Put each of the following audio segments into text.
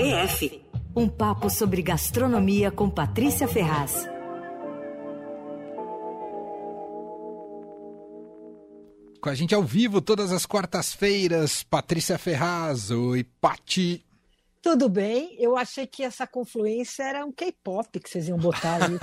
PF. Um papo sobre gastronomia com Patrícia Ferraz. Com a gente ao vivo todas as quartas-feiras, Patrícia Ferraz. Oi, Pati. Tudo bem, eu achei que essa confluência era um K-pop que vocês iam botar ali.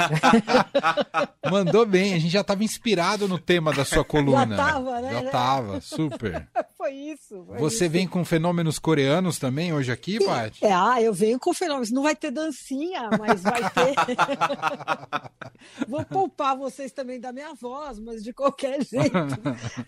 Mandou bem, a gente já estava inspirado no tema da sua coluna. Já estava, né? Já estava, super. Foi isso. Foi Você isso. vem com fenômenos coreanos também hoje aqui, Paty? É, ah, eu venho com fenômenos. Não vai ter dancinha, mas vai ter. Vou poupar vocês também da minha voz, mas de qualquer jeito,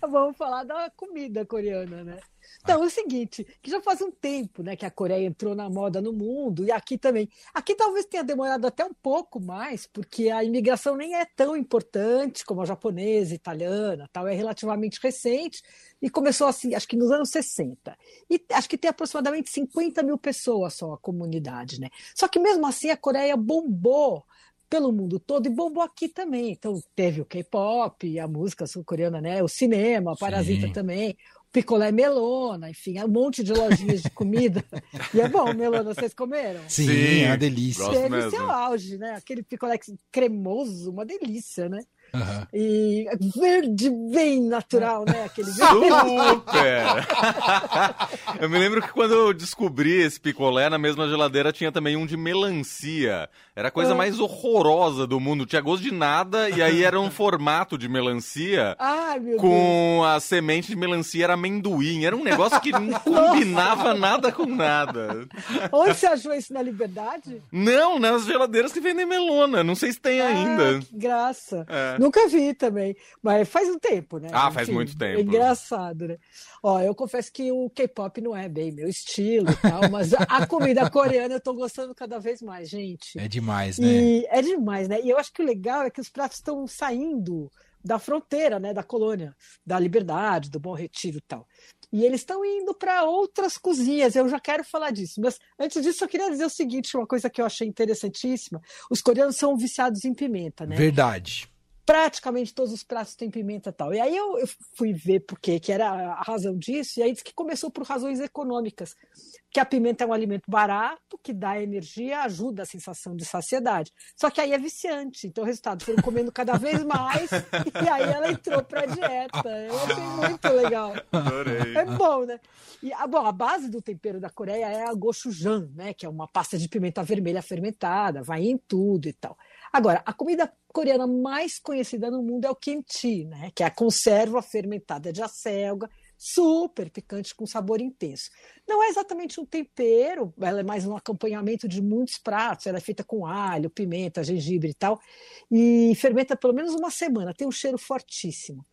vamos falar da comida coreana, né? Então, é o seguinte, que já faz um tempo, né, que a Coreia entrou na moda no mundo e aqui também. Aqui talvez tenha demorado até um pouco mais, porque a imigração nem é tão importante como a japonesa, italiana, tal, é relativamente recente e começou assim, acho que nos anos 60. E acho que tem aproximadamente 50 mil pessoas só a comunidade, né? Só que mesmo assim a Coreia bombou pelo mundo todo e bombou aqui também. Então teve o K-pop, a música sul-coreana, né? O cinema, Parasita Sim. também, picolé melona, enfim, um monte de lojinhas de comida. e é bom, melona, vocês comeram? Sim, Sim, é uma delícia. Teve mesmo. seu auge, né? Aquele picolé cremoso, uma delícia, né? Aham. E verde bem natural, né? Aquele verde. Super! eu me lembro que quando eu descobri esse picolé, na mesma geladeira tinha também um de melancia. Era a coisa Ah. mais horrorosa do mundo. Tinha gosto de nada e aí era um formato de melancia. Ai, meu Deus. Com a semente de melancia era amendoim. Era um negócio que não combinava nada com nada. Onde você achou isso na Liberdade? Não, nas geladeiras que vendem melona. Não sei se tem ainda. Ah, que graça. É. Nunca vi também, mas faz um tempo, né? Ah, faz muito tempo. É engraçado, né? Ó, eu confesso que o K-pop não é bem meu estilo e tal, mas a, a comida coreana eu tô gostando cada vez mais, gente. É demais, né? E é demais, né? E eu acho que o legal é que os pratos estão saindo da fronteira, né, da colônia, da Liberdade, do Bom Retiro e tal. E eles estão indo para outras cozinhas. Eu já quero falar disso, mas antes disso eu queria dizer o seguinte, uma coisa que eu achei interessantíssima. Os coreanos são viciados em pimenta, né? Verdade. Praticamente todos os pratos têm pimenta e tal. E aí eu, eu fui ver por quê, que era a razão disso, e aí disse que começou por razões econômicas, que a pimenta é um alimento barato, que dá energia, ajuda a sensação de saciedade. Só que aí é viciante, então o resultado foram comendo cada vez mais, e aí ela entrou para a dieta. Eu achei muito legal. Adorei. É bom, né? E a, bom, a base do tempero da Coreia é a gochujang, né? Que é uma pasta de pimenta vermelha fermentada, vai em tudo e tal. Agora, a comida coreana mais conhecida no mundo é o kimchi, né? Que é a conserva fermentada de acelga, super picante com sabor intenso. Não é exatamente um tempero, ela é mais um acompanhamento de muitos pratos. Ela é feita com alho, pimenta, gengibre e tal, e fermenta pelo menos uma semana. Tem um cheiro fortíssimo.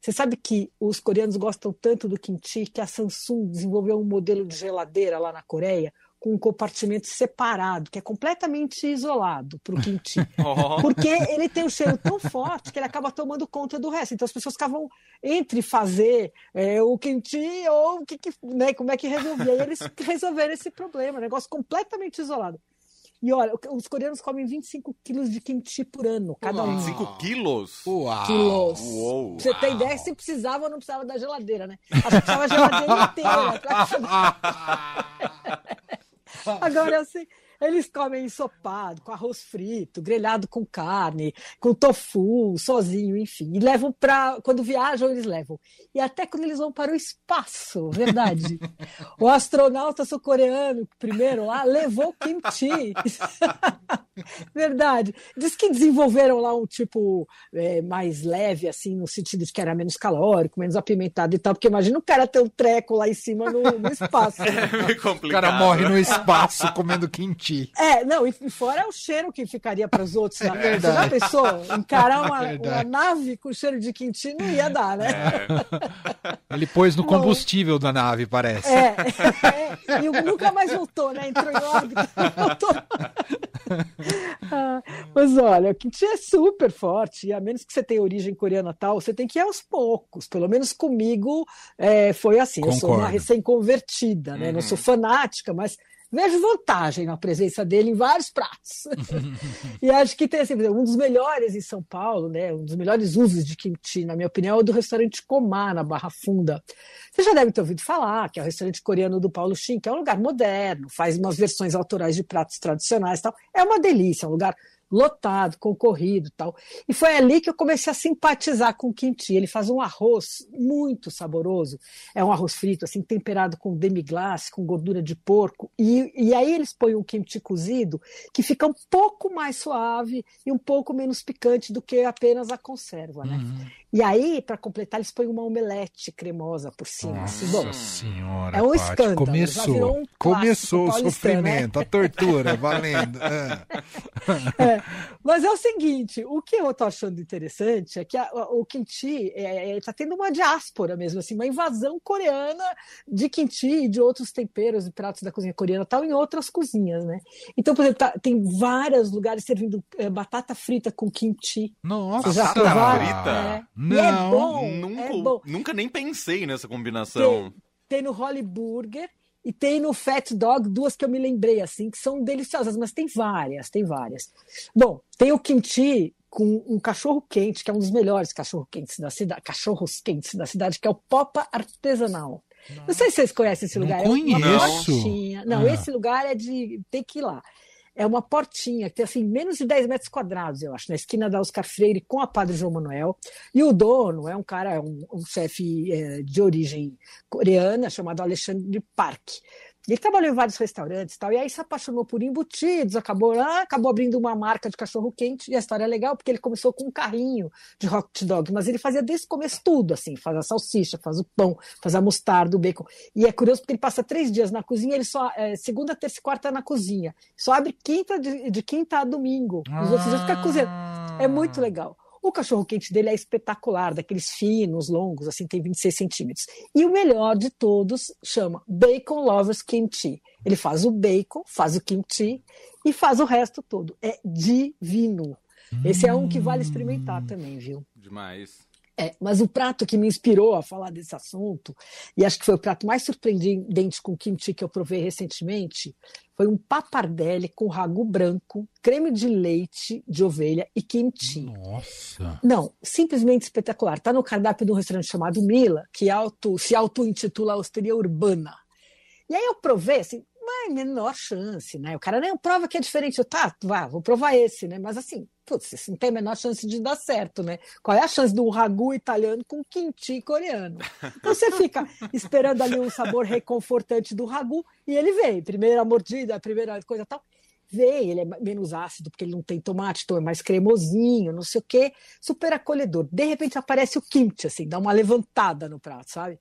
Você sabe que os coreanos gostam tanto do kimchi que a Samsung desenvolveu um modelo de geladeira lá na Coreia com um compartimento separado, que é completamente isolado para o kimchi. Oh. Porque ele tem um cheiro tão forte que ele acaba tomando conta do resto. Então as pessoas ficavam entre fazer é, o kimchi ou o que, que, né, como é que resolvia. E eles resolveram esse problema, um negócio completamente isolado. E olha, os coreanos comem 25 quilos de kimchi por ano, cada um. 25 quilos? Uau! Quilos. Uou. Pra você ter ideia, se precisava ou não precisava da geladeira, né? Acho que precisava da geladeira inteira. pra- Agora, assim, eles comem ensopado, com arroz frito, grelhado com carne, com tofu, sozinho, enfim. E levam para. Quando viajam, eles levam. E até quando eles vão para o espaço, verdade. o astronauta sul-coreano, primeiro lá, levou kimchi. verdade. Diz que desenvolveram lá um tipo é, mais leve, assim, no sentido de que era menos calórico, menos apimentado e tal, porque imagina o cara ter um treco lá em cima no, no espaço. É meio O complicado. cara morre no espaço comendo kimchi. É, não, e fora o cheiro que ficaria para os outros. Né? Você já verdade. pensou? Encarar uma, Verdade. uma nave com cheiro de kimchi não ia dar, né? É. Ele pôs no combustível da nave, parece. É, é, e nunca mais voltou, né? Entrou em órbita, voltou. Ah, Mas olha, o kimchi é super forte, e a menos que você tenha origem coreana tal, você tem que ir aos poucos. Pelo menos comigo é, foi assim. Concordo. Eu sou uma recém-convertida, né? Não sou fanática, mas vejo vantagem na presença dele em vários pratos. e acho que tem assim, um dos melhores em São Paulo, né? Um dos melhores usos de kimchi, na minha opinião, é o do restaurante Komar, na Barra Funda. Você já deve ter ouvido falar que é o restaurante coreano do Paulo Shin, que é um lugar moderno, faz umas versões autorais de pratos tradicionais e tal. É uma delícia, é um lugar lotado, concorrido tal. E foi ali que eu comecei a simpatizar com o kimchi. Ele faz um arroz muito saboroso. É um arroz frito, assim, temperado com demi-glace, com gordura de porco. E, e aí eles põem um kimchi cozido que fica um pouco mais suave e um pouco menos picante do que apenas a conserva, né? Uhum. E aí, para completar, eles põem uma omelete cremosa por cima. Nossa assim, bom, senhora, é um Paty, escândalo, Começou, um começou o né? sofrimento, a tortura, valendo. É. É, mas é o seguinte, o que eu tô achando interessante é que a- o kimchi está tendo uma diáspora mesmo, assim, uma invasão coreana de kimchi e de outros temperos e pratos da cozinha coreana tal em outras cozinhas, né? Então, por exemplo, tá- tem vários lugares servindo eh, batata frita com kimchi. Nossa, já Batata provaram? frita? É. Não, e é bom, nunca, é bom. nunca nem pensei nessa combinação. Tem, tem no Holly Burger e tem no Fat Dog, duas que eu me lembrei, assim, que são deliciosas, mas tem várias, tem várias. Bom, tem o kimchi com um cachorro quente, que é um dos melhores cachorro quentes da cidade, cachorros quentes da cidade, que é o Popa Artesanal. Não sei se vocês conhecem esse Não lugar. conheço. É uma portinha. Não, Ah. esse lugar é de. Tem que ir lá. É uma portinha que tem assim, menos de 10 metros quadrados, eu acho, na esquina da Oscar Freire com a Padre João Manuel. E o dono é um cara, um, um chefe eh, de origem coreana chamado Alexandre Park. Ele trabalhou em vários restaurantes e tal, e aí se apaixonou por embutidos, acabou lá, acabou abrindo uma marca de cachorro-quente, e a história é legal porque ele começou com um carrinho de hot dog, mas ele fazia desde o começo tudo, assim, faz a salsicha, faz o pão, faz a mostarda, o bacon. E é curioso porque ele passa três dias na cozinha, ele só, é, segunda, terça e quarta na cozinha, só abre quinta, de, de quinta a domingo, os outros dias fica cozinhando. É muito legal. O cachorro quente dele é espetacular, daqueles finos, longos, assim, tem 26 centímetros. E o melhor de todos chama Bacon Lovers Kimchi. Ele faz o bacon, faz o kimchi e faz o resto todo. É divino. Esse é um que vale experimentar também, viu? Demais. É, mas o prato que me inspirou a falar desse assunto, e acho que foi o prato mais surpreendente com kimchi que eu provei recentemente, foi um pappardelle com ragu branco, creme de leite de ovelha e kimchi. Nossa. Não, simplesmente espetacular. Está no cardápio de um restaurante chamado Mila, que auto, se auto-intitula Osteria Urbana. E aí eu provei, assim, mas menor chance, né? O cara nem prova que é diferente. Eu, tá, vá, vou provar esse, né? Mas assim, putz, isso não tem a menor chance de dar certo, né? Qual é a chance do ragu italiano com kimchi coreano? Então você fica esperando ali um sabor reconfortante do ragu e ele vem. Primeira mordida, primeira coisa tal. Vem, ele é menos ácido porque ele não tem tomate, então é mais cremosinho, não sei o quê, super acolhedor. De repente aparece o kimchi, assim, dá uma levantada no prato, sabe?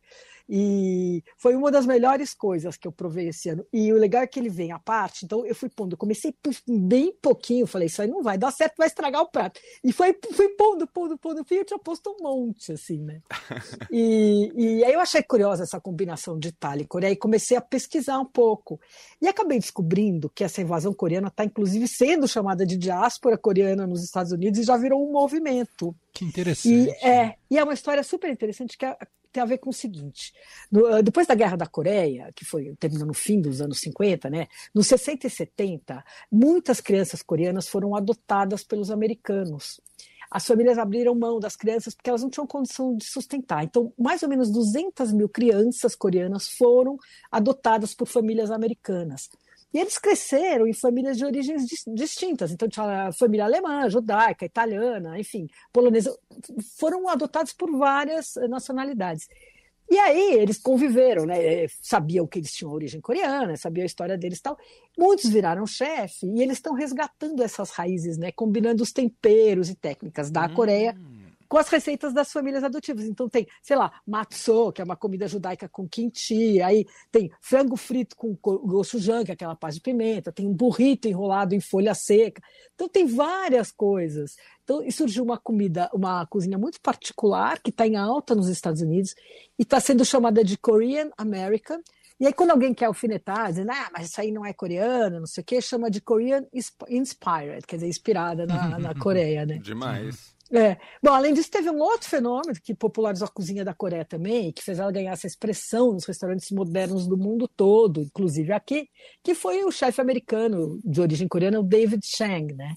E foi uma das melhores coisas que eu provei esse ano. E o legal é que ele vem à parte, então eu fui pondo, comecei bem pouquinho, falei, isso aí não vai dar certo, vai estragar o prato. E foi, fui pondo, pondo, pondo, fui, eu tinha posto um monte, assim, né? E, e aí eu achei curiosa essa combinação de Itália e Coreia e comecei a pesquisar um pouco. E acabei descobrindo que essa invasão coreana está, inclusive, sendo chamada de diáspora coreana nos Estados Unidos e já virou um movimento. Que interessante. E é, e é uma história super interessante que é, tem a ver com o seguinte: no, depois da Guerra da Coreia, que foi terminou no fim dos anos 50, né? Nos 60 e 70, muitas crianças coreanas foram adotadas pelos americanos. As famílias abriram mão das crianças porque elas não tinham condição de sustentar. Então, mais ou menos 200 mil crianças coreanas foram adotadas por famílias americanas. E eles cresceram em famílias de origens distintas. Então, tinha família alemã, judaica, italiana, enfim, polonesa. Foram adotados por várias nacionalidades. E aí eles conviveram, né? Sabiam que eles tinham origem coreana, sabiam a história deles e tal. Muitos viraram chefe e eles estão resgatando essas raízes, né? Combinando os temperos e técnicas da hum. Coreia com as receitas das famílias adotivas. Então tem, sei lá, matzo, que é uma comida judaica com kimchi, aí tem frango frito com gochujang, que é aquela paz de pimenta, tem um burrito enrolado em folha seca. Então tem várias coisas. Então e surgiu uma comida, uma cozinha muito particular que está em alta nos Estados Unidos e está sendo chamada de Korean American. E aí, quando alguém quer alfinetar, dizendo, ah, mas isso aí não é coreano, não sei o quê, chama de Korean Inspired, quer dizer, inspirada na, na Coreia, né? Demais. É. Bom, além disso, teve um outro fenômeno que popularizou a cozinha da Coreia também, que fez ela ganhar essa expressão nos restaurantes modernos do mundo todo, inclusive aqui, que foi o chefe americano de origem coreana, o David Chang, né?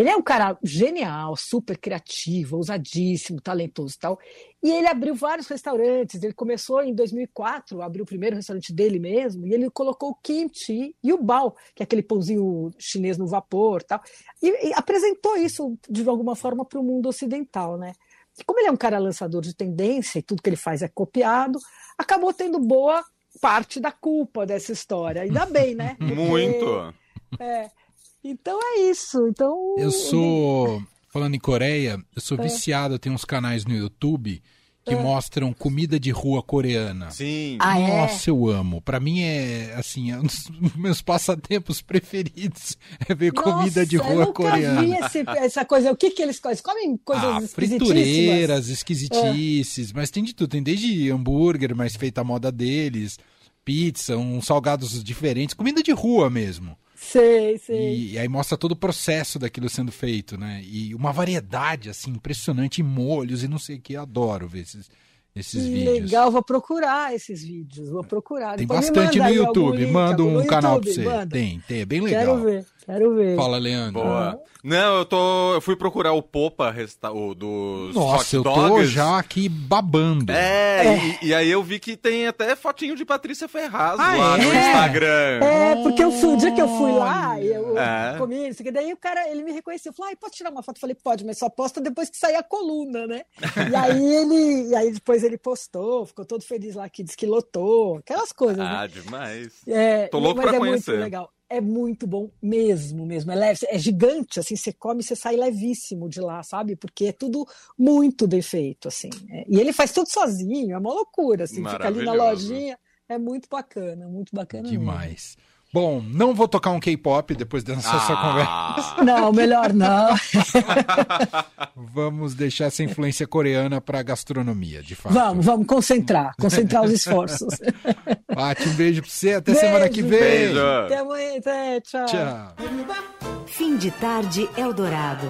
Ele é um cara genial, super criativo, ousadíssimo, talentoso e tal. E ele abriu vários restaurantes. Ele começou em 2004, abriu o primeiro restaurante dele mesmo, e ele colocou o kimchi e o bao, que é aquele pãozinho chinês no vapor, tal. E, e apresentou isso de alguma forma para o mundo ocidental, né? E como ele é um cara lançador de tendência e tudo que ele faz é copiado, acabou tendo boa parte da culpa dessa história. Ainda bem, né? Porque, Muito. É, então é isso. Então eu sou falando em Coreia, eu sou é. viciado, tem uns canais no YouTube que é. mostram comida de rua coreana. Sim. Ah, é? Nossa, é? eu amo. Para mim é assim, é um dos meus passatempos preferidos é ver Nossa, comida de rua eu nunca coreana. Vi esse, essa coisa. O que que eles comem? Eles comem coisas ah, fritureiras, esquisitices, é. mas tem de tudo. Tem desde hambúrguer, mas feita a moda deles, pizza, uns salgados diferentes, comida de rua mesmo. Sei, sei. E, e, aí mostra todo o processo daquilo sendo feito, né? E uma variedade, assim, impressionante em molhos e não sei o que. Adoro ver esses, esses que vídeos. Legal, vou procurar esses vídeos, vou procurar. Tem Depois bastante no YouTube, manda um canal YouTube, pra você. Manda. Tem, tem, é bem legal. Quero ver, quero ver. Fala, Leandro. Boa. Não, eu tô. Eu fui procurar o Popa resta... o dos Nossa, hot dogs. eu tô já aqui babando. É, é. E, e, aí eu vi que tem até fotinho de Patrícia Ferraz ah, lá é? no Instagram. É, porque eu fui, o dia que eu fui lá, eu é. comi isso, que daí o cara, ele me reconheceu, falou, ah, pode tirar uma foto? Eu falei, pode, mas só posta depois que sair a coluna, né? e aí ele, e aí depois ele postou, ficou todo feliz lá, que disse que lotou, aquelas coisas, Ah, né? demais. É, Tô louco mas pra é conhecer. muito legal é muito bom mesmo, mesmo. É leve, é gigante, assim, você come e você sai levíssimo de lá, sabe? Porque é tudo muito bem feito, assim. É, e ele faz tudo sozinho, é uma loucura, assim, fica ali na lojinha. É muito bacana, muito bacana Demais. Mesmo. Bom, não vou tocar um K-pop depois dessa ah. conversa. Não, melhor não. vamos deixar essa influência coreana para a gastronomia, de fato. Vamos, vamos concentrar, concentrar os esforços. Pati, um beijo para você, até beijo, semana que vem. Beijo. Até amanhã, até, tchau. Tchau. Fim de tarde Eldorado.